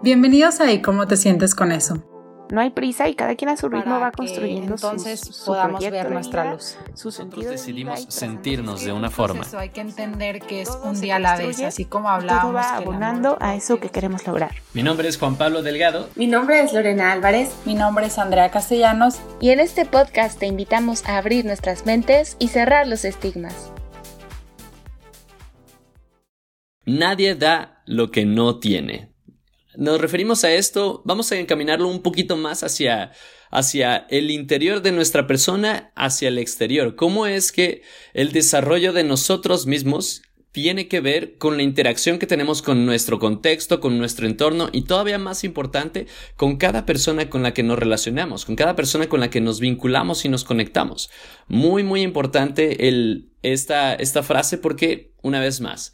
Bienvenidos a ¿Y cómo te sientes con eso? No hay prisa y cada quien a su ritmo va construyendo entonces sus, su podamos ver de nuestra vida, luz. Su Nosotros decidimos sentirnos de una forma. Proceso, hay que entender que es Todo un día a la vez, así como todo hablábamos. va el amor abonando a eso que queremos lograr. Mi nombre es Juan Pablo Delgado. Mi nombre es Lorena Álvarez. Mi nombre es Andrea Castellanos. Y en este podcast te invitamos a abrir nuestras mentes y cerrar los estigmas. Nadie da lo que no tiene. Nos referimos a esto, vamos a encaminarlo un poquito más hacia, hacia el interior de nuestra persona, hacia el exterior. ¿Cómo es que el desarrollo de nosotros mismos tiene que ver con la interacción que tenemos con nuestro contexto, con nuestro entorno y todavía más importante, con cada persona con la que nos relacionamos, con cada persona con la que nos vinculamos y nos conectamos. Muy, muy importante el, esta, esta frase porque, una vez más,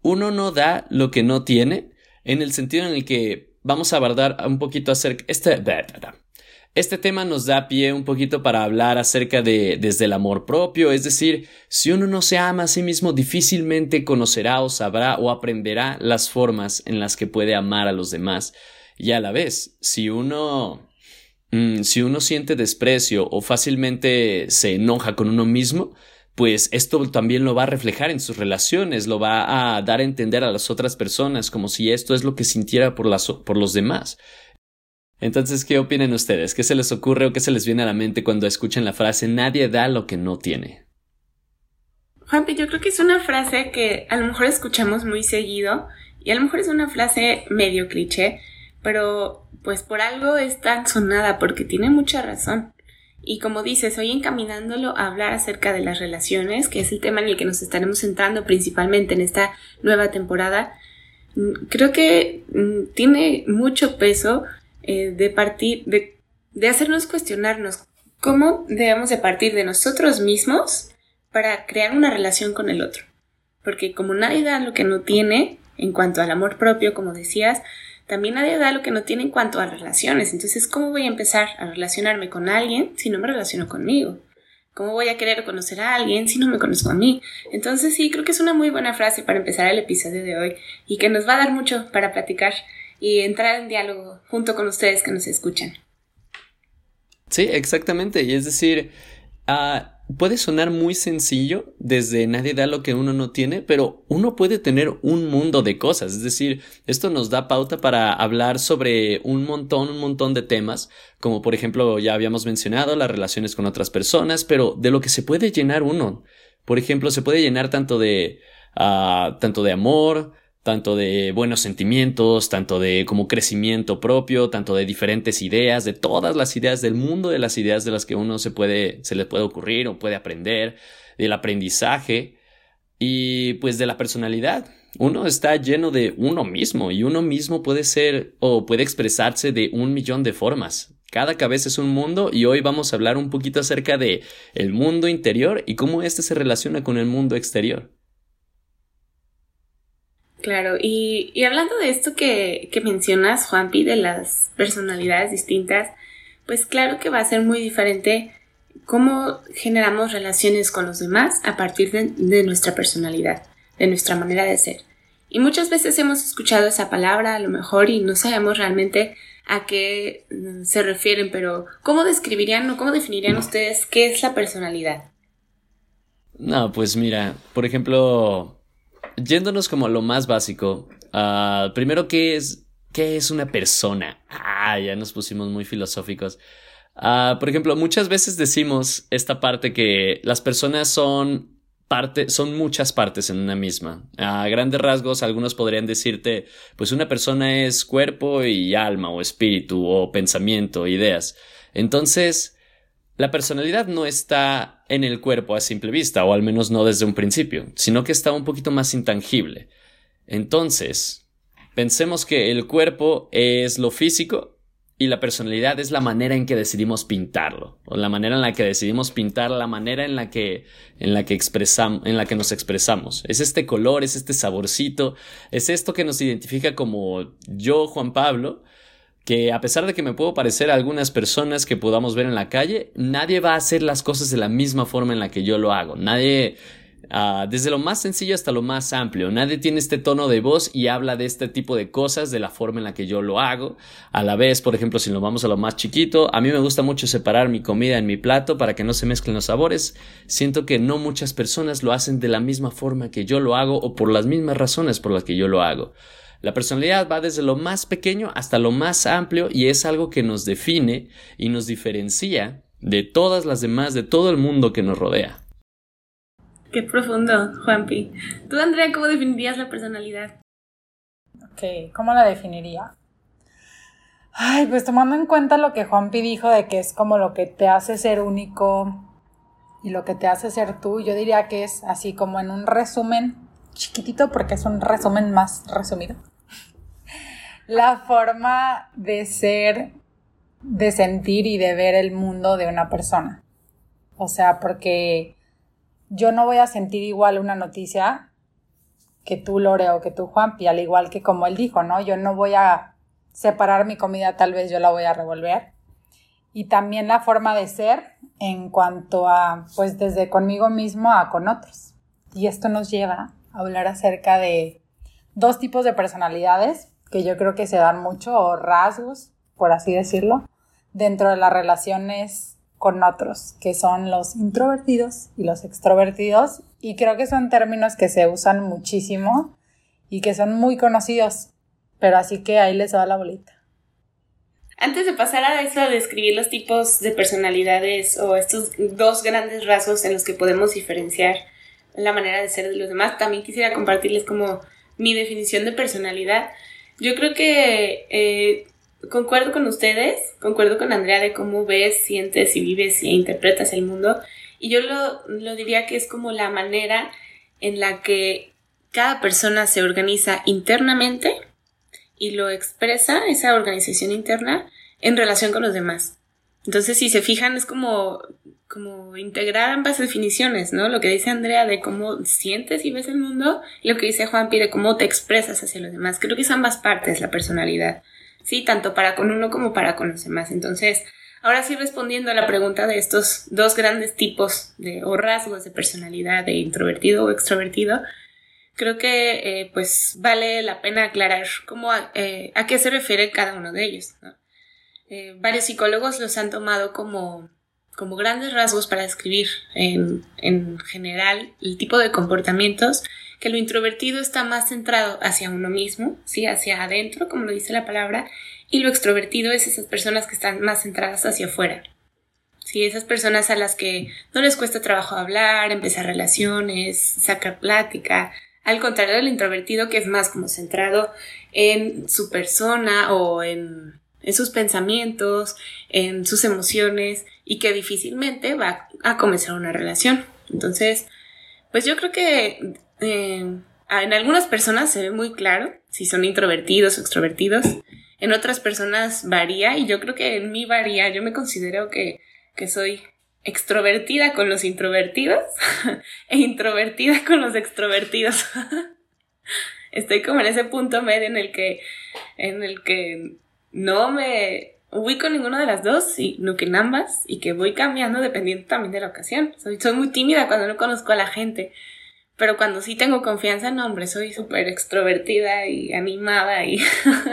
uno no da lo que no tiene en el sentido en el que vamos a abordar un poquito acerca este este tema nos da pie un poquito para hablar acerca de desde el amor propio, es decir, si uno no se ama a sí mismo, difícilmente conocerá o sabrá o aprenderá las formas en las que puede amar a los demás. Y a la vez, si uno mm, si uno siente desprecio o fácilmente se enoja con uno mismo, pues esto también lo va a reflejar en sus relaciones, lo va a dar a entender a las otras personas como si esto es lo que sintiera por, por los demás. Entonces, ¿qué opinan ustedes? ¿Qué se les ocurre o qué se les viene a la mente cuando escuchan la frase nadie da lo que no tiene? Juanpi, yo creo que es una frase que a lo mejor escuchamos muy seguido y a lo mejor es una frase medio cliché, pero pues por algo es tan sonada porque tiene mucha razón. Y como dices, hoy encaminándolo a hablar acerca de las relaciones, que es el tema en el que nos estaremos centrando principalmente en esta nueva temporada, mm, creo que mm, tiene mucho peso eh, de partir, de, de hacernos cuestionarnos cómo debemos de partir de nosotros mismos para crear una relación con el otro. Porque como nadie da lo que no tiene, en cuanto al amor propio, como decías, también nadie da lo que no tiene en cuanto a relaciones. Entonces, ¿cómo voy a empezar a relacionarme con alguien si no me relaciono conmigo? ¿Cómo voy a querer conocer a alguien si no me conozco a mí? Entonces, sí, creo que es una muy buena frase para empezar el episodio de hoy y que nos va a dar mucho para platicar y entrar en diálogo junto con ustedes que nos escuchan. Sí, exactamente. Y es decir, uh, puede sonar muy sencillo desde nadie da lo que uno no tiene, pero uno puede tener un mundo de cosas. Es decir, esto nos da pauta para hablar sobre un montón, un montón de temas, como por ejemplo ya habíamos mencionado las relaciones con otras personas, pero de lo que se puede llenar uno. Por ejemplo, se puede llenar tanto de, uh, tanto de amor, tanto de buenos sentimientos, tanto de como crecimiento propio, tanto de diferentes ideas, de todas las ideas del mundo, de las ideas de las que uno se puede, se le puede ocurrir o puede aprender, del aprendizaje y pues de la personalidad. Uno está lleno de uno mismo y uno mismo puede ser o puede expresarse de un millón de formas. Cada cabeza es un mundo y hoy vamos a hablar un poquito acerca de el mundo interior y cómo éste se relaciona con el mundo exterior. Claro, y, y hablando de esto que, que mencionas, Juanpi, de las personalidades distintas, pues claro que va a ser muy diferente cómo generamos relaciones con los demás a partir de, de, nuestra personalidad, de nuestra manera de ser. Y muchas veces hemos escuchado esa palabra a lo mejor y no sabemos realmente a qué se refieren, pero ¿cómo describirían o cómo definirían ustedes qué es la personalidad? No, pues mira, por ejemplo, yéndonos como a lo más básico, uh, primero, ¿qué es, ¿qué es una persona? Ah, ya nos pusimos muy filosóficos. Uh, por ejemplo, muchas veces decimos esta parte que las personas son parte, son muchas partes en una misma. A grandes rasgos, algunos podrían decirte, pues una persona es cuerpo y alma, o espíritu, o pensamiento, ideas. Entonces, la personalidad no está en el cuerpo a simple vista, o al menos no desde un principio, sino que está un poquito más intangible. Entonces, pensemos que el cuerpo es lo físico y la personalidad es la manera en que decidimos pintarlo, o la manera en la que decidimos pintar, la manera en la que, en la que en la que nos expresamos. Es este color, es este saborcito, es esto que nos identifica como yo, Juan Pablo, que a pesar de que me puedo parecer a algunas personas que podamos ver en la calle, nadie va a hacer las cosas de la misma forma en la que yo lo hago. Nadie, Ah, desde lo más sencillo hasta lo más amplio. Nadie tiene este tono de voz y habla de este tipo de cosas de la forma en la que yo lo hago. A la vez, por ejemplo, si nos vamos a lo más chiquito, a mí me gusta mucho separar mi comida en mi plato para que no se mezclen los sabores. Siento que no muchas personas lo hacen de la misma forma que yo lo hago o por las mismas razones por las que yo lo hago. La personalidad va desde lo más pequeño hasta lo más amplio y es algo que nos define y nos diferencia de todas las demás, de todo el mundo que nos rodea. Qué profundo, Juanpi. ¿Tú, Andrea, cómo definirías la personalidad? Ok, ¿cómo la definiría? Ay, pues tomando en cuenta lo que Juanpi dijo de que es como lo que te hace ser único y lo que te hace ser tú, yo diría que es así como en un resumen chiquitito porque es un resumen más resumido. La forma de ser, de sentir y de ver el mundo de una persona. O sea, porque yo no voy a sentir igual una noticia que tú, Lore, o que tú, Juanpi, al igual que como él dijo, ¿no? Yo no voy a separar mi comida, tal vez yo la voy a revolver. Y también la forma de ser en cuanto a, pues desde conmigo mismo a con otros. Y esto nos lleva a hablar acerca de dos tipos de personalidades que yo creo que se dan mucho, o rasgos, por así decirlo, dentro de las relaciones con otros, que son los introvertidos y los extrovertidos, y creo que son términos que se usan muchísimo y que son muy conocidos, pero así que ahí les va la bolita. Antes de pasar a eso, a describir los tipos de personalidades o estos dos grandes rasgos en los que podemos diferenciar la manera de ser de los demás, también quisiera compartirles como mi definición de personalidad. Yo creo que eh, concuerdo con ustedes, concuerdo con Andrea de cómo ves, sientes y vives e interpretas el mundo. Y yo lo, lo diría que es como la manera en la que cada persona se organiza internamente y lo expresa, esa organización interna, en relación con los demás. Entonces, si se fijan, es como, como integrar ambas definiciones, ¿no? Lo que dice Andrea de cómo sientes y ves el mundo y lo que dice Juanpi de cómo te expresas hacia los demás. Creo que es ambas partes la personalidad. ¿sí? Tanto para con uno como para con los demás. Entonces, ahora sí respondiendo a la pregunta de estos dos grandes tipos de, o rasgos de personalidad, de introvertido o extrovertido, creo que eh, pues vale la pena aclarar cómo eh, a, qué se refiere cada uno de ellos. Eh, varios psicólogos los han tomado como, como grandes rasgos para describir en, en general el tipo de comportamientos que lo introvertido está más centrado hacia uno mismo, ¿sí? hacia adentro, como lo dice la palabra, y lo extrovertido es esas personas que están más centradas hacia afuera. ¿sí? Esas personas a las que no les cuesta trabajo hablar, empezar relaciones, sacar plática, al contrario del introvertido que es más como centrado en su persona o en, en sus pensamientos, en sus emociones y que difícilmente va a comenzar una relación. Entonces, pues yo creo que eh, en algunas personas se ve muy claro si son introvertidos o extrovertidos. En otras personas varía y yo creo que en mí varía. Yo me considero que, que soy extrovertida con los introvertidos e introvertida con los extrovertidos. Estoy como en ese punto medio en el que, en el que no me ubico ninguna de las dos, y no que en ambas, y que voy cambiando dependiendo también de la ocasión. Soy, muy tímida cuando no conozco a la gente. Pero cuando sí tengo confianza, no, hombre, soy súper extrovertida y animada y,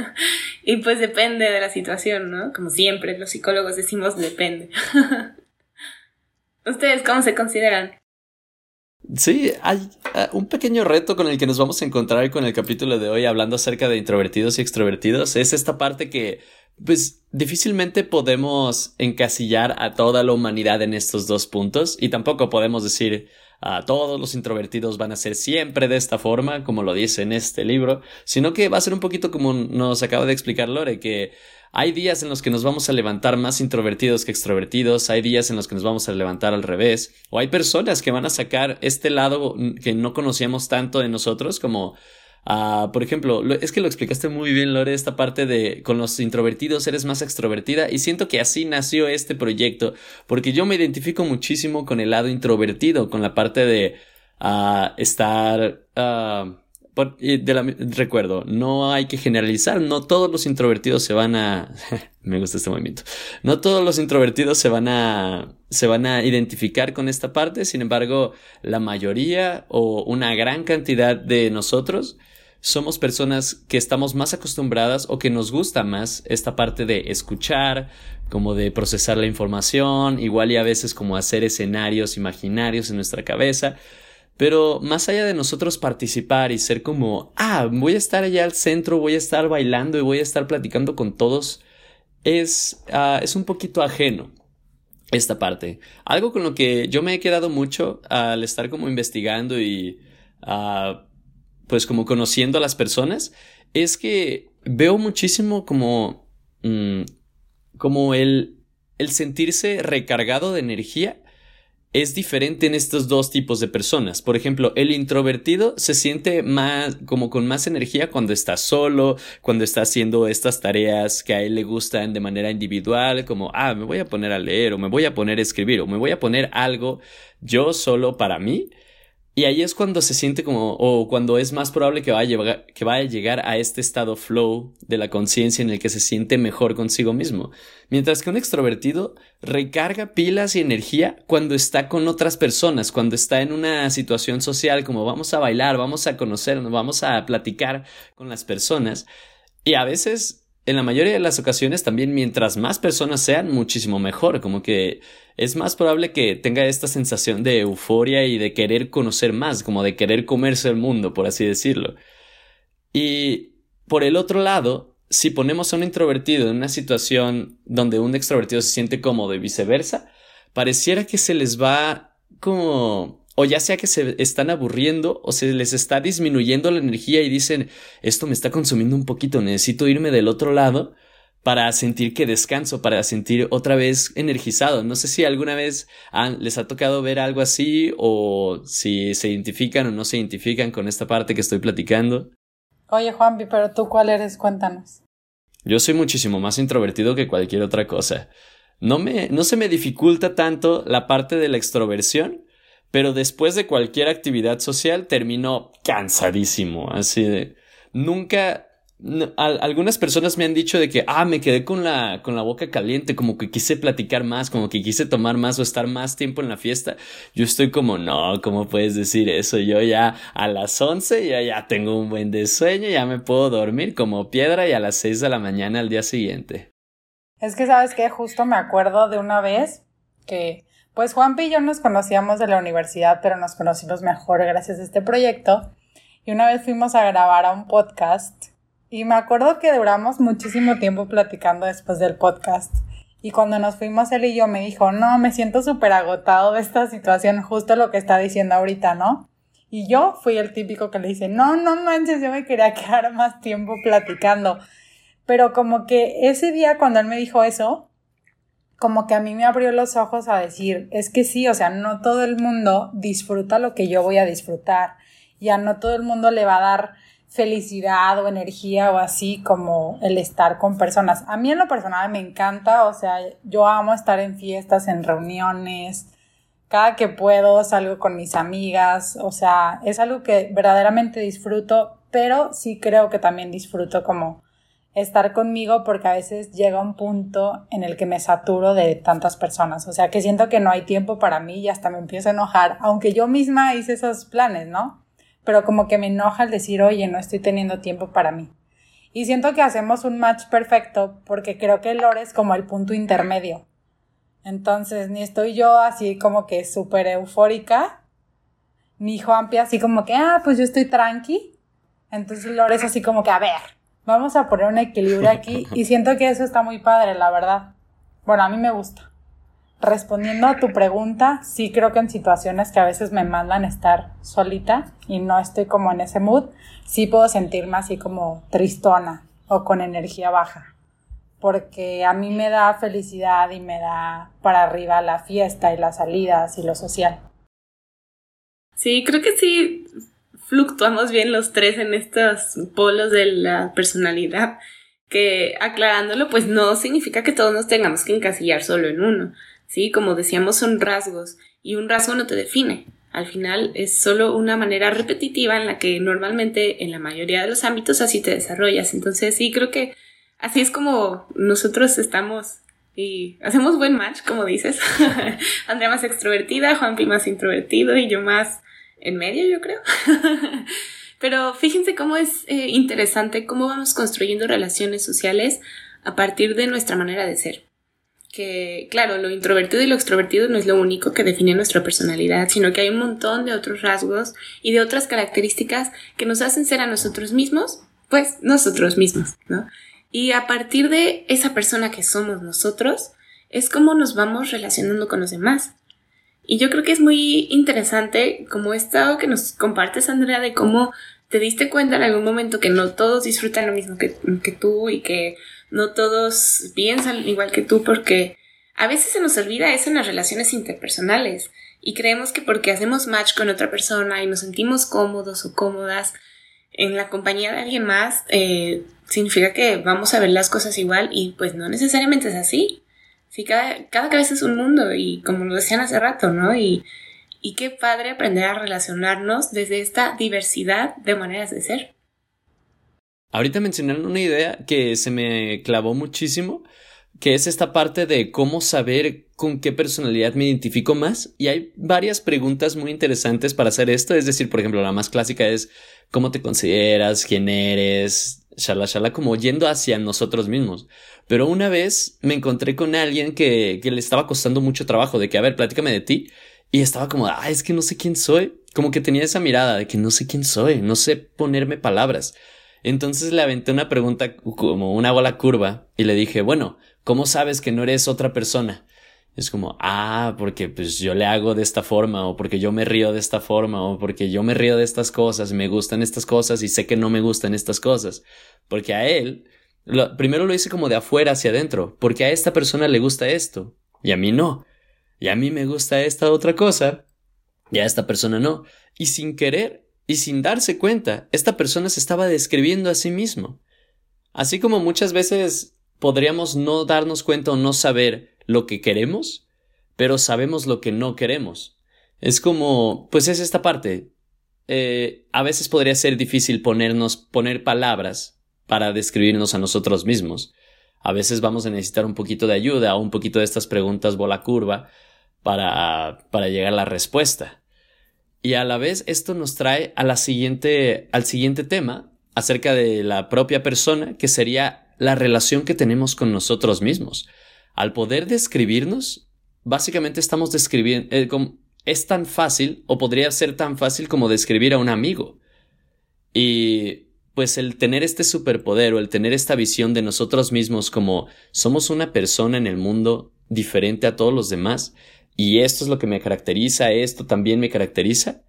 y pues depende de la situación, ¿no? Como siempre, los psicólogos decimos depende. ¿Ustedes cómo se consideran? Sí, hay uh, un pequeño reto con el que nos vamos a encontrar con el capítulo de hoy hablando acerca de introvertidos y extrovertidos. Es esta parte que, pues, difícilmente podemos encasillar a toda la humanidad en estos dos puntos y tampoco podemos decir, a todos los introvertidos van a ser siempre de esta forma, como lo dice en este libro, sino que va a ser un poquito como nos acaba de explicar Lore, que hay días en los que nos vamos a levantar más introvertidos que extrovertidos, hay días en los que nos vamos a levantar al revés, o hay personas que van a sacar este lado que no conocíamos tanto de nosotros, como Ah, por ejemplo, es que lo explicaste muy bien, Lore, esta parte de con los introvertidos eres más extrovertida y siento que así nació este proyecto, porque yo me identifico muchísimo con el lado introvertido, con la parte de uh, estar uh, recuerdo, no hay que generalizar, no todos los introvertidos se van a... me gusta este movimiento. No todos los introvertidos se van a... se van a identificar con esta parte, sin embargo, la mayoría o una gran cantidad de nosotros somos personas que estamos más acostumbradas o que nos gusta más esta parte de escuchar, como de procesar la información, igual y a veces como hacer escenarios imaginarios en nuestra cabeza. Pero más allá de nosotros participar y ser como, ah, voy a estar allá al centro, voy a estar bailando y voy a estar platicando con todos, es, uh, es un poquito ajeno esta parte. Algo con lo que yo me he quedado mucho al estar como investigando y uh, pues como conociendo a las personas, es que veo muchísimo como, mm, como el, el sentirse recargado de energía es diferente en estos dos tipos de personas. Por ejemplo, el introvertido se siente más como con más energía cuando está solo, cuando está haciendo estas tareas que a él le gustan de manera individual, como, ah, me voy a poner a leer o me voy a poner a escribir o me voy a poner algo yo solo para mí. Y ahí es cuando se siente como, o cuando es más probable que vaya, a llegar, que a llegar a este estado flow de la conciencia en el que se siente mejor consigo mismo. Mientras que un extrovertido recarga pilas y energía cuando está con otras personas, cuando está en una situación social como vamos a bailar, vamos a conocernos, vamos a platicar con las personas. Y a veces en la mayoría de las ocasiones también mientras más personas sean, muchísimo mejor, como que es más probable que tenga esta sensación de euforia y de querer conocer más, como de querer comerse el mundo, por así decirlo. Y por el otro lado, si ponemos a un introvertido en una situación donde un extrovertido se siente cómodo y viceversa, pareciera que se les va como o ya sea que se están aburriendo o se les está disminuyendo la energía y dicen, esto me está consumiendo un poquito, necesito irme del otro lado para sentir que descanso, para sentir otra vez energizado. No sé si alguna vez les ha tocado ver algo así o si se identifican o no se identifican con esta parte que estoy platicando. Oye Juanpi, pero tú cuál eres, cuéntanos. Yo soy muchísimo más introvertido que cualquier otra cosa. No me, no se me dificulta tanto la parte de la extroversión, pero después de cualquier actividad social termino cansadísimo, así de nunca algunas personas me han dicho de que ah me quedé con la con la boca caliente, como que quise platicar más, como que quise tomar más o estar más tiempo en la fiesta. Yo estoy como, "No, ¿cómo puedes decir eso? Yo ya a las 11 ya ya tengo un buen de sueño, ya me puedo dormir como piedra y a las 6 de la mañana al día siguiente." Es que sabes que justo me acuerdo de una vez que pues Juanpi y yo nos conocíamos de la universidad, pero nos conocimos mejor gracias a este proyecto. Y una vez fuimos a grabar a un podcast y me acuerdo que duramos muchísimo tiempo platicando después del podcast. Y cuando nos fuimos él y yo me dijo, no, me siento súper agotado de esta situación, justo lo que está diciendo ahorita, ¿no? Y yo fui el típico que le dice, no, no manches, yo me quería quedar más tiempo platicando. Pero como que ese día cuando él me dijo eso, como que a mí me abrió los ojos a decir, es que sí, o sea, no todo el mundo disfruta lo que yo voy a disfrutar y a no todo el mundo le va a dar felicidad o energía o así como el estar con personas. A mí en lo personal me encanta, o sea, yo amo estar en fiestas, en reuniones, cada que puedo salgo con mis amigas, o sea, es algo que verdaderamente disfruto, pero sí creo que también disfruto como estar conmigo porque a veces llega un punto en el que me saturo de tantas personas. O sea, que siento que no hay tiempo para mí y hasta me empiezo a enojar, aunque yo misma hice esos planes, ¿no? Pero como que me enoja el decir, oye, no estoy teniendo tiempo para mí. Y siento que hacemos un match perfecto porque creo que Lore es como el punto intermedio. Entonces, ni estoy yo así como que súper eufórica, ni Juanpi así como que, ah, pues yo estoy tranqui. Entonces Lore es así como que, a ver, Vamos a poner un equilibrio aquí y siento que eso está muy padre, la verdad. Bueno, a mí me gusta. Respondiendo a tu pregunta, sí creo que en situaciones que a veces me mandan estar solita y no estoy como en ese mood, sí puedo sentirme así como tristona o con energía baja. Porque a mí me da felicidad y me da para arriba la fiesta y las salidas y lo social. Sí, creo que sí fluctuamos bien los tres en estos polos de la personalidad, que aclarándolo, pues no significa que todos nos tengamos que encasillar solo en uno, ¿sí? Como decíamos, son rasgos y un rasgo no te define. Al final es solo una manera repetitiva en la que normalmente en la mayoría de los ámbitos así te desarrollas. Entonces sí, creo que así es como nosotros estamos y hacemos buen match, como dices. Andrea más extrovertida, Juanpi más introvertido y yo más en medio, yo creo. Pero fíjense cómo es eh, interesante cómo vamos construyendo relaciones sociales a partir de nuestra manera de ser. Que, claro, lo introvertido y lo extrovertido no es lo único que define nuestra personalidad, sino que hay un montón de otros rasgos y de otras características que nos hacen ser a nosotros mismos, pues nosotros mismos, ¿no? Y a partir de esa persona que somos nosotros, es como nos vamos relacionando con los demás. Y yo creo que es muy interesante como esto que nos compartes, Andrea, de cómo te diste cuenta en algún momento que no todos disfrutan lo mismo que, que tú y que no todos piensan igual que tú porque a veces se nos olvida eso en las relaciones interpersonales y creemos que porque hacemos match con otra persona y nos sentimos cómodos o cómodas en la compañía de alguien más, eh, significa que vamos a ver las cosas igual y pues no necesariamente es así. Sí, cada, cada cabeza es un mundo y como lo decían hace rato, ¿no? Y, y qué padre aprender a relacionarnos desde esta diversidad de maneras de ser. Ahorita mencionaron una idea que se me clavó muchísimo, que es esta parte de cómo saber con qué personalidad me identifico más. Y hay varias preguntas muy interesantes para hacer esto. Es decir, por ejemplo, la más clásica es cómo te consideras, quién eres, shala shala, como yendo hacia nosotros mismos. Pero una vez me encontré con alguien que, le estaba costando mucho trabajo, de que, a ver, de ti. Y estaba como, ah, es que no sé quién soy. Como que tenía esa mirada de que no sé quién soy, no sé ponerme palabras. Entonces le aventé una pregunta como una bola curva y le dije, bueno, ¿cómo sabes que no eres otra persona? Es como, ah, porque pues yo le hago de esta forma, o porque yo me río de esta forma, o porque yo me río de estas cosas, me gustan estas cosas y sé que no me gustan estas cosas. Porque a él, primero lo hice como de afuera hacia adentro, porque a esta persona le gusta esto, y a mí no. Y a mí me gusta esta otra cosa, y a esta persona no. Y sin querer, y sin darse cuenta, esta persona se estaba describiendo a sí mismo. Así como muchas veces podríamos no darnos cuenta o no saber lo que queremos, pero sabemos lo que no queremos. Es como, pues es esta parte. Eh, a veces podría ser difícil ponernos, poner palabras para describirnos a nosotros mismos. A veces vamos a necesitar un poquito de ayuda o un poquito de estas preguntas bola curva para, para llegar a la respuesta. Y a la vez esto nos trae a la siguiente, al siguiente tema acerca de la propia persona, que sería la relación que tenemos con nosotros mismos. Al poder describirnos, básicamente estamos describiendo, eh, es tan fácil o podría ser tan fácil como describir a un amigo. Y pues el tener este superpoder o el tener esta visión de nosotros mismos como somos una persona en el mundo diferente a todos los demás, y esto es lo que me caracteriza, esto también me caracteriza,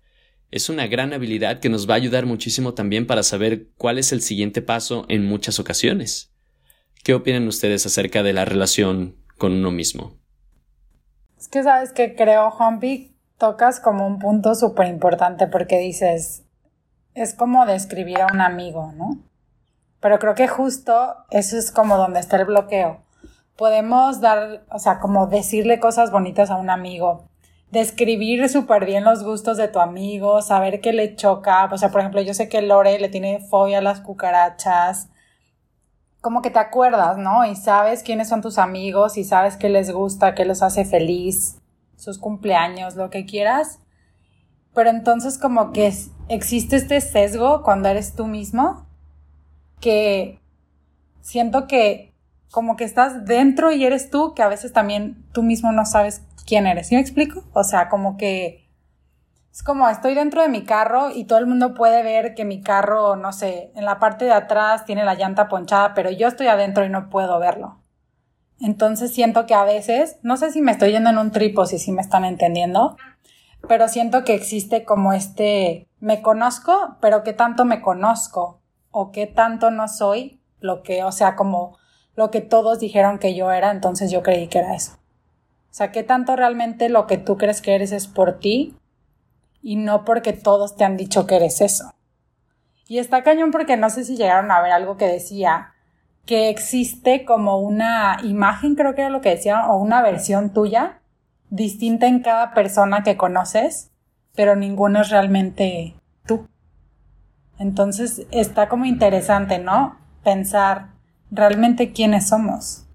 es una gran habilidad que nos va a ayudar muchísimo también para saber cuál es el siguiente paso en muchas ocasiones. ¿Qué opinan ustedes acerca de la relación con uno mismo? Es que sabes que creo, Juanpi, tocas como un punto súper importante porque dices, es como describir a un amigo, ¿no? Pero creo que justo eso es como donde está el bloqueo podemos dar, o sea, como decirle cosas bonitas a un amigo, describir súper bien los gustos de tu amigo, saber qué le choca, o sea, por ejemplo, yo sé que Lore le tiene fobia a las cucarachas, como que te acuerdas, ¿no? Y sabes quiénes son tus amigos y sabes qué les gusta, qué los hace feliz, sus cumpleaños, lo que quieras. Pero entonces como que existe este sesgo cuando eres tú mismo que siento que como que estás dentro y eres tú, que a veces también tú mismo no sabes quién eres. ¿Sí me explico? O sea, como que es como estoy dentro de mi carro y todo el mundo puede ver que mi carro, no sé, en la parte de atrás tiene la llanta ponchada, pero yo estoy adentro y no puedo verlo. Entonces siento que a veces, no sé si me estoy yendo en un tripo, si sí me están entendiendo, pero siento que existe como este, me conozco, pero qué tanto me conozco o qué tanto no soy lo que, o sea, como lo que todos dijeron que yo era, entonces yo creí que era eso. O sea, ¿qué tanto realmente lo que tú crees que eres es por ti y no porque todos te han dicho que eres eso? Y está cañón porque no sé si llegaron a ver algo que decía que existe como una imagen, creo que era lo que decía, o una versión tuya distinta en cada persona que conoces, pero ninguno es realmente tú. Entonces está como interesante, ¿no? Pensar realmente quiénes somos.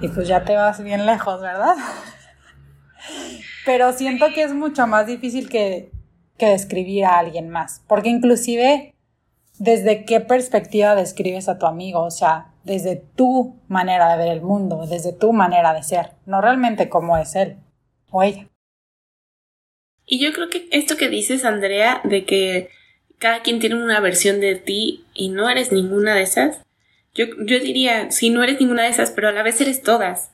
Y pues ya te vas bien lejos, ¿verdad? pero siento que es mucho más difícil que, que describir a alguien más, porque inclusive desde qué perspectiva describes a tu amigo, o sea, desde tu manera de ver el mundo, desde tu manera de ser, no realmente cómo es él o ella. Y yo creo que esto que dices, Andrea, de que cada quien tiene una versión de ti y no eres ninguna de esas, yo, yo diría, sí, no eres ninguna de esas, pero a la vez eres todas.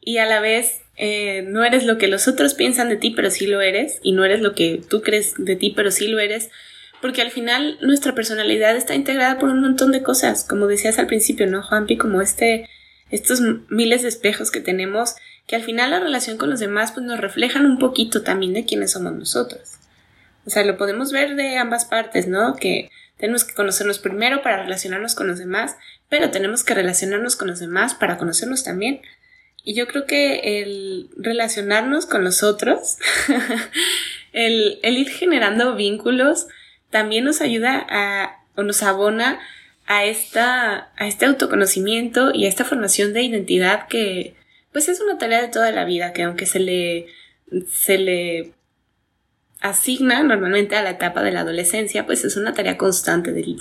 Y a la vez eh, no eres lo que los otros piensan de ti, pero sí lo eres, y no eres lo que tú crees de ti, pero sí lo eres, porque al final nuestra personalidad está integrada por un montón de cosas, como decías al principio, ¿no, Juanpi? Como este, estos miles de espejos que tenemos, que al final la relación con los demás pues nos reflejan un poquito también de quiénes somos nosotros. O sea, lo podemos ver de ambas partes, ¿no? Que tenemos que conocernos primero para relacionarnos con los demás, pero tenemos que relacionarnos con los demás para conocernos también. Y yo creo que el relacionarnos con los otros, el, el ir generando vínculos, también nos ayuda a, o nos abona a, esta, a este autoconocimiento y a esta formación de identidad que, pues es una tarea de toda la vida, que aunque se le, se le asigna normalmente a la etapa de la adolescencia, pues es una tarea constante de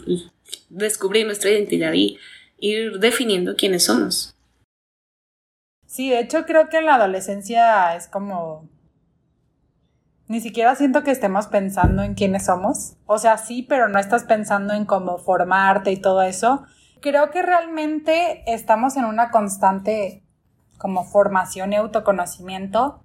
descubrir nuestra identidad y ir definiendo quiénes somos. Sí, de hecho creo que en la adolescencia es como ni siquiera siento que estemos pensando en quiénes somos. O sea, sí, pero no estás pensando en cómo formarte y todo eso. Creo que realmente estamos en una constante como formación y autoconocimiento,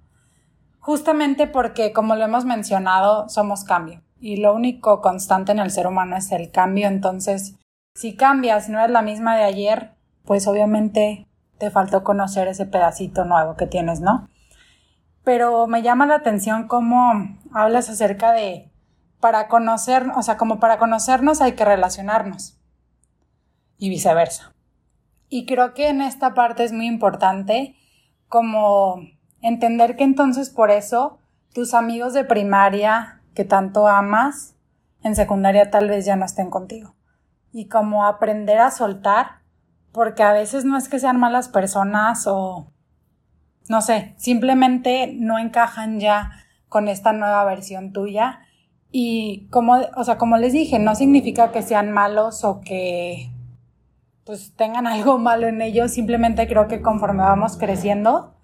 justamente porque, como lo hemos mencionado, somos cambio. Y lo único constante en el ser humano es el cambio. Entonces, si cambias, no eres la misma de ayer, pues obviamente te faltó conocer ese pedacito nuevo que tienes, ¿no? pero me llama la atención cómo hablas acerca de para conocer, o sea, como para conocernos hay que relacionarnos y viceversa. Y creo que en esta parte es muy importante como entender que entonces por eso tus amigos de primaria que tanto amas en secundaria tal vez ya no estén contigo. Y como aprender a soltar, porque a veces no es que sean malas personas o no sé, simplemente no encajan ya con esta nueva versión tuya. Y como, o sea, como les dije, no significa que sean malos o que pues tengan algo malo en ellos, simplemente creo que conforme vamos creciendo,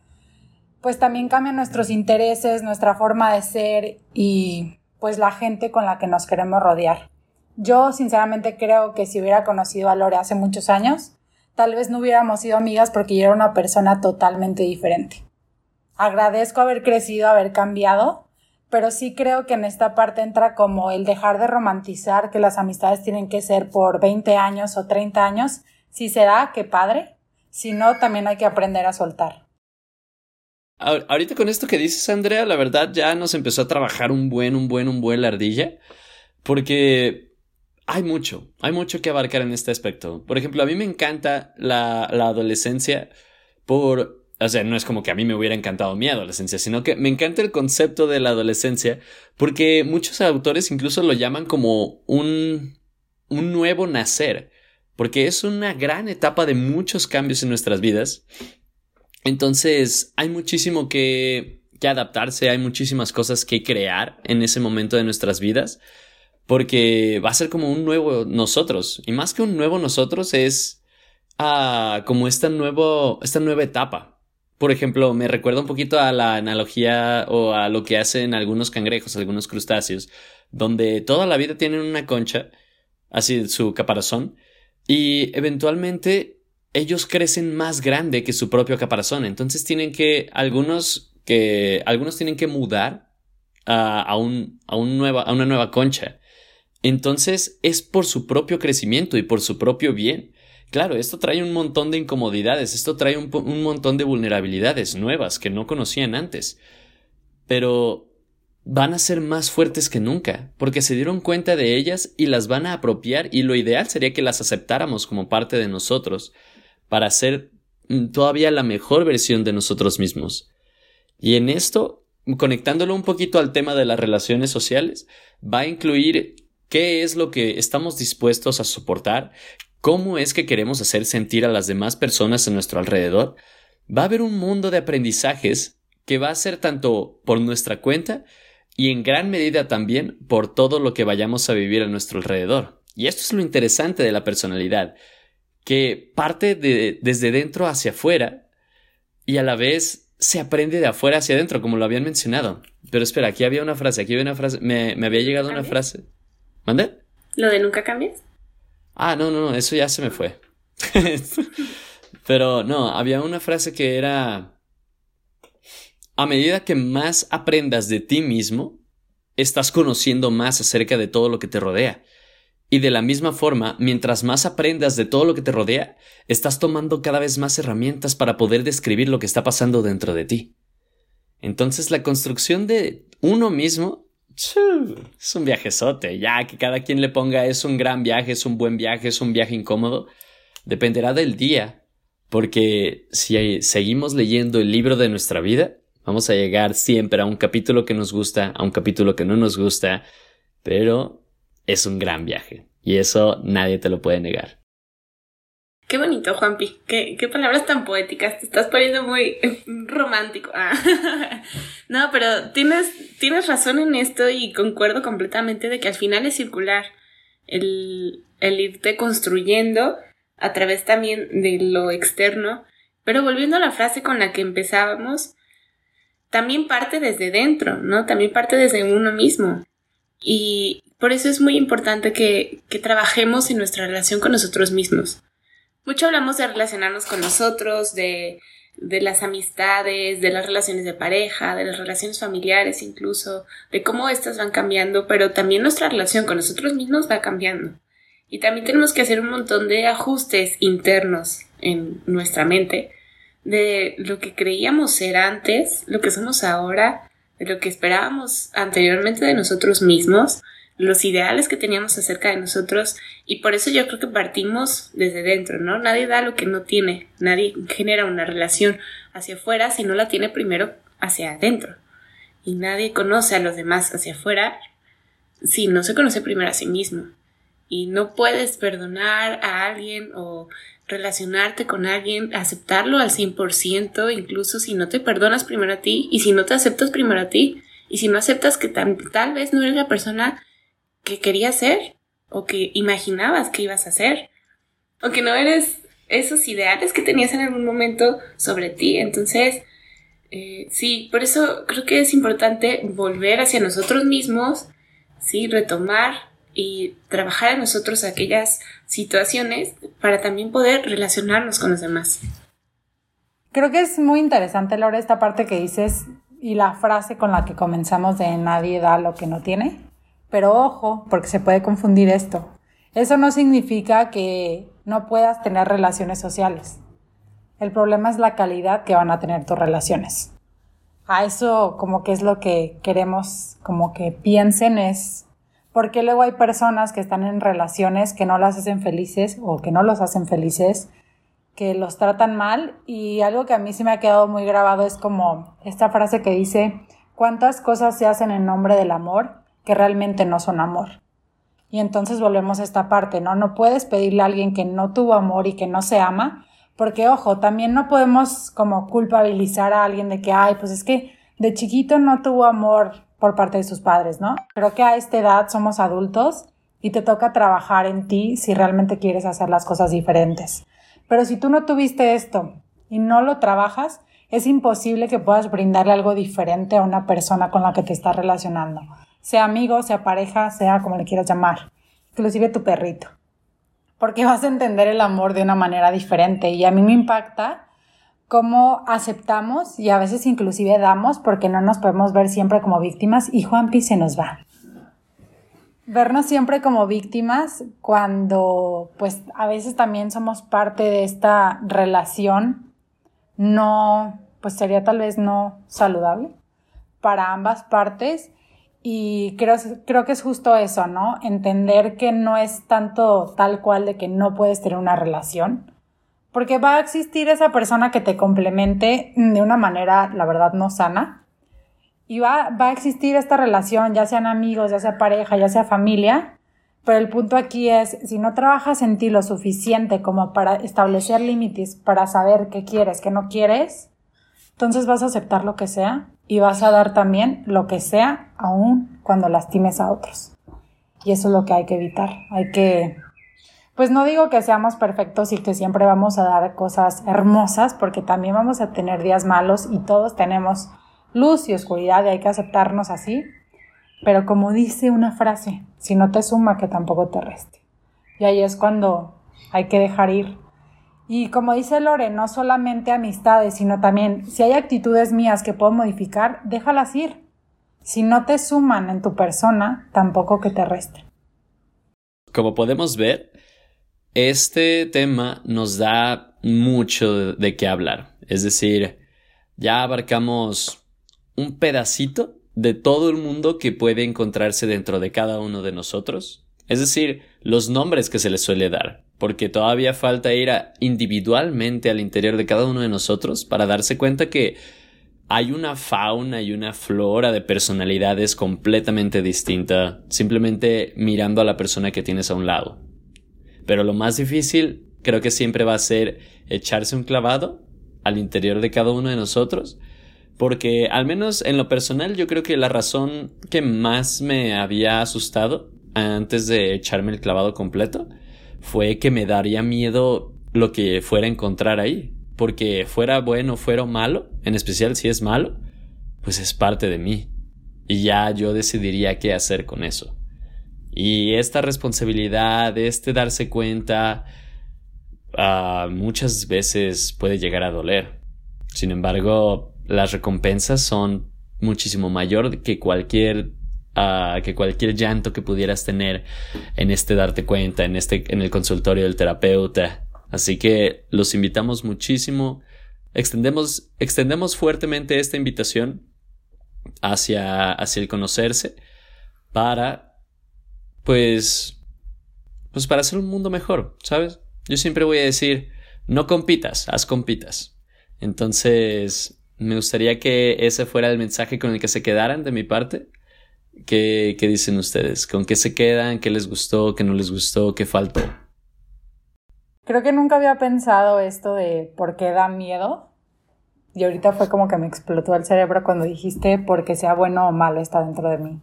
pues también cambian nuestros intereses, nuestra forma de ser y pues la gente con la que nos queremos rodear. Yo sinceramente creo que si hubiera conocido a Lore hace muchos años, tal vez no hubiéramos sido amigas porque yo era una persona totalmente diferente. Agradezco haber crecido, haber cambiado, pero sí creo que en esta parte entra como el dejar de romantizar que las amistades tienen que ser por 20 años o 30 años. Si será, qué padre. Si no, también hay que aprender a soltar. Ahorita con esto que dices, Andrea, la verdad ya nos empezó a trabajar un buen, un buen, un buen la ardilla. Porque hay mucho, hay mucho que abarcar en este aspecto. Por ejemplo, a mí me encanta la, la adolescencia por... O sea, no es como que a mí me hubiera encantado mi adolescencia, sino que me encanta el concepto de la adolescencia porque muchos autores incluso lo llaman como un, un nuevo nacer, porque es una gran etapa de muchos cambios en nuestras vidas. Entonces, hay muchísimo que, que adaptarse, hay muchísimas cosas que crear en ese momento de nuestras vidas porque va a ser como un nuevo nosotros. Y más que un nuevo nosotros es ah, como esta, nuevo, esta nueva etapa. Por ejemplo, me recuerda un poquito a la analogía o a lo que hacen algunos cangrejos, algunos crustáceos, donde toda la vida tienen una concha, así su caparazón, y eventualmente ellos crecen más grande que su propio caparazón. Entonces tienen que, algunos que, algunos tienen que mudar a, a, un, a, un nueva, a una nueva concha. Entonces es por su propio crecimiento y por su propio bien. Claro, esto trae un montón de incomodidades, esto trae un, montón de vulnerabilidades nuevas que no conocían antes. Pero van a ser más fuertes que nunca, porque se dieron cuenta de ellas y las van a apropiar y lo ideal sería que las aceptáramos como parte de nosotros, para ser todavía la mejor versión de nosotros mismos. Y en esto conectándolo un poquito al tema de las relaciones sociales, va a incluir qué es lo que estamos dispuestos a soportar, cómo es que queremos hacer sentir a las demás personas en nuestro alrededor. Va a haber un mundo de aprendizajes que va a ser tanto por nuestra cuenta y en gran medida también por todo lo que vayamos a vivir a nuestro alrededor. Y esto es lo interesante de la personalidad, que parte de, desde dentro hacia afuera y a la vez se aprende de afuera hacia adentro, como lo habían mencionado. Pero espera, aquí había una frase, aquí había una frase, me, había llegado una frase. ¿Mande? ¿Lo de nunca cambias? Ah, no, no, no, eso ya se me fue. Pero no, había una frase que era, a medida que más aprendas de ti mismo, estás conociendo más acerca de todo lo que te rodea. Y de la misma forma, mientras más aprendas de todo lo que te rodea, estás tomando cada vez más herramientas para poder describir lo que está pasando dentro de ti. Entonces la construcción de uno mismo es un viajezote, ya que cada quien le ponga es un gran viaje, es un buen viaje, es un viaje incómodo, dependerá del día, porque si seguimos leyendo el libro de nuestra vida, vamos a llegar siempre a un capítulo que nos gusta, a un capítulo que no nos gusta, pero es un gran viaje. Y eso nadie te lo puede negar. Qué bonito, Juanpi. Qué, qué palabras tan poéticas. Te estás poniendo muy romántico. Ah. no, pero tienes, tienes razón en esto y concuerdo completamente de que al final es circular. El, el irte construyendo a través también de lo externo. Pero volviendo a la frase con la que empezábamos, también parte desde dentro, ¿no? También parte desde uno mismo. Y por eso es muy importante que, trabajemos en nuestra relación con nosotros mismos. Mucho hablamos de relacionarnos con nosotros, de, de las amistades, de las relaciones de pareja, de las relaciones familiares incluso, de cómo éstas van cambiando, pero también nuestra relación con nosotros mismos va cambiando. Y también tenemos que hacer un montón de ajustes internos en nuestra mente de lo que creíamos ser antes, lo que somos ahora, de lo que esperábamos anteriormente de nosotros mismos los ideales que teníamos acerca de nosotros y por eso yo creo que partimos desde dentro, ¿no? Nadie da lo que no tiene, nadie genera una relación hacia afuera si no la tiene primero hacia adentro y nadie conoce a los demás hacia afuera si no se conoce primero a sí mismo y no puedes perdonar a alguien o relacionarte con alguien, aceptarlo al 100%, incluso si no te perdonas primero a ti y si no te aceptas primero a ti y si no aceptas que tal, tal vez no eres la persona que querías ser o que imaginabas que ibas a ser o que no eres esos ideales que tenías en algún momento sobre ti. Entonces, eh, sí, por eso creo que es importante volver hacia nosotros mismos, sí, retomar y trabajar en nosotros aquellas situaciones para también poder relacionarnos con los demás. Creo que es muy interesante, Laura, esta parte que dices y la frase con la que comenzamos de nadie da lo que no tiene. Pero ojo, porque se puede confundir esto. Eso no significa que no puedas tener relaciones sociales. El problema es la calidad que van a tener tus relaciones. A eso como que es lo que queremos como que piensen es porque luego hay personas que están en relaciones que no las hacen felices o que no los hacen felices, que los tratan mal y algo que a mí se me ha quedado muy grabado es como esta frase que dice, ¿cuántas cosas se hacen en nombre del amor que realmente no son amor. Y entonces volvemos a esta parte, ¿no? No puedes pedirle a alguien que no tuvo amor y que no se ama, porque ojo, también no podemos como culpabilizar a alguien de que, ay, pues es que de chiquito no tuvo amor por parte de sus padres, ¿no? Creo que a esta edad somos adultos y te toca trabajar en ti si realmente quieres hacer las cosas diferentes. Pero si tú no tuviste esto y no lo trabajas, es imposible que puedas brindarle algo diferente a una persona con la que te estás relacionando sea amigo, sea pareja, sea como le quieras llamar, inclusive tu perrito, porque vas a entender el amor de una manera diferente y a mí me impacta cómo aceptamos y a veces inclusive damos porque no nos podemos ver siempre como víctimas y Juanpi se nos va. Vernos siempre como víctimas cuando pues a veces también somos parte de esta relación no, pues sería tal vez no saludable para ambas partes y creo, creo que es justo eso, ¿no? Entender que no es tanto tal cual de que no puedes tener una relación, porque va a existir esa persona que te complemente de una manera, la verdad, no sana. y va, va a existir esta relación, ya sean amigos, ya sea pareja, ya sea familia, pero el punto aquí es, si no trabajas en ti lo suficiente como para establecer límites, para saber qué quieres, qué no quieres, entonces vas a aceptar lo que sea y vas a dar también lo que sea, aún cuando lastimes a otros. Y eso es lo que hay que evitar. Hay que, pues no digo que seamos perfectos y que siempre vamos a dar cosas hermosas, porque también vamos a tener días malos y todos tenemos luz y oscuridad y hay que aceptarnos así. Pero como dice una frase, si no te suma, que tampoco te reste. Y ahí es cuando hay que dejar ir. Y como dice Lore, no solamente amistades, sino también si hay actitudes mías que puedo modificar, déjalas ir. Si no te suman en tu persona, tampoco que te resten. Como podemos ver, este tema nos da mucho de qué hablar. Es decir, ya abarcamos un pedacito de todo el mundo que puede encontrarse dentro de cada uno de nosotros, es decir, los nombres que se les suele dar, porque todavía falta ir individualmente al interior de cada uno de nosotros para darse cuenta que hay una fauna y una flora de personalidades completamente distinta simplemente mirando a la persona que tienes a un lado. Pero lo más difícil creo que siempre va a ser echarse un clavado al interior de cada uno de nosotros porque al menos en lo personal yo creo que la razón que más me había asustado antes de echarme el clavado completo fue que me daría miedo lo que fuera a encontrar ahí. Porque fuera bueno, fuera malo, en especial si es malo, pues es parte de mí. Y ya yo decidiría qué hacer con eso. Y esta responsabilidad, este darse cuenta, uh, muchas veces puede llegar a doler. Sin embargo, las recompensas son muchísimo mayor que cualquier ah, que cualquier llanto que pudieras tener en este darte cuenta, en este, en el consultorio del terapeuta. Así que los invitamos muchísimo. Extendemos, extendemos fuertemente esta invitación hacia, hacia el conocerse para, pues, pues para hacer un mundo mejor, ¿sabes? Yo siempre voy a decir, no compitas, haz compitas. Entonces, me gustaría que ese fuera el mensaje con el que se quedaran de mi parte. ¿Qué, dicen ustedes? ¿Con qué se quedan? ¿Qué les gustó? ¿Qué no les gustó? ¿Qué faltó? Creo que nunca había pensado esto de por qué da miedo. Y ahorita fue como que me explotó el cerebro cuando dijiste porque sea bueno o malo está dentro de mí.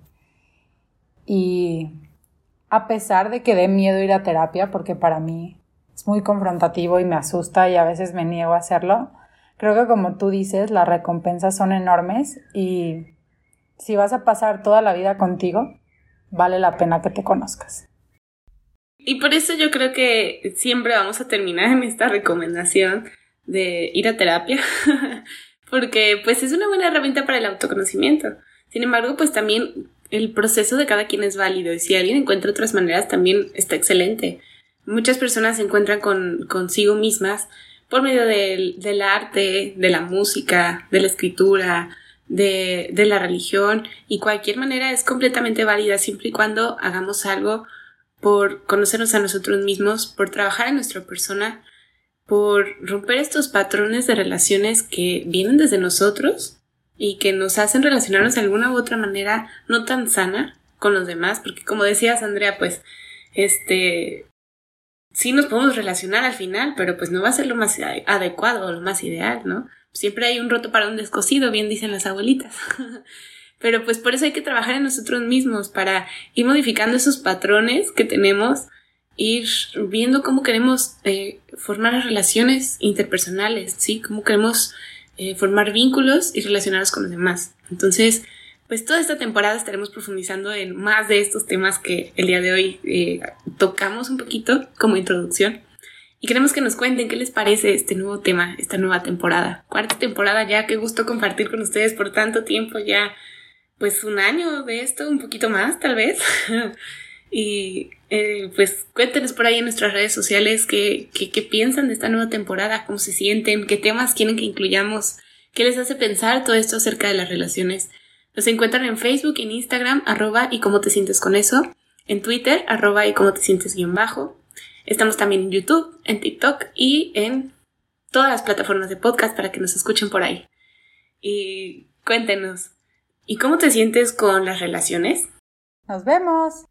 Y a pesar de que dé miedo ir a terapia, porque para mí es muy confrontativo y me asusta y a veces me niego a hacerlo, Creo que como tú dices, las recompensas son enormes y si vas a pasar toda la vida contigo, vale la pena que te conozcas. Y por eso yo creo que siempre vamos a terminar en esta recomendación de ir a terapia, porque pues es una buena herramienta para el autoconocimiento. Sin embargo, pues también el proceso de cada quien es válido y si alguien encuentra otras maneras también está excelente. Muchas personas se encuentran con, consigo mismas por medio del, arte, de la música, de la escritura, de, de, la religión y cualquier manera es completamente válida siempre y cuando hagamos algo por conocernos a nosotros mismos, por trabajar en nuestra persona, por romper estos patrones de relaciones que vienen desde nosotros y que nos hacen relacionarnos de alguna u otra manera no tan sana con los demás, porque como decías Andrea, pues este sí nos podemos relacionar al final, pero pues no va a ser lo más adecuado o lo más ideal, ¿no? Siempre hay un roto para un descosido, bien dicen las abuelitas. pero pues por eso hay que trabajar en nosotros mismos para ir modificando esos patrones que tenemos, ir viendo cómo queremos eh, formar relaciones interpersonales, ¿sí? Cómo queremos eh, formar vínculos y relacionarnos con los demás. Entonces, pues toda esta temporada estaremos profundizando en más de estos temas que el día de hoy eh, tocamos un poquito como introducción. Y queremos que nos cuenten qué les parece este nuevo tema, esta nueva temporada. Cuarta temporada ya, qué gusto compartir con ustedes por tanto tiempo ya, pues un año de esto, un poquito más tal vez. y eh, pues cuéntenos por ahí en nuestras redes sociales qué, qué, qué piensan de esta nueva temporada, cómo se sienten, qué temas quieren que incluyamos, qué les hace pensar todo esto acerca de las relaciones nos encuentran en Facebook, en Instagram, arroba y cómo te sientes con eso, en Twitter, arroba y cómo te sientes guion bajo. Estamos también en YouTube, en TikTok y en todas las plataformas de podcast para que nos escuchen por ahí. Y cuéntenos, ¿Y cómo te sientes con las relaciones? Nos vemos.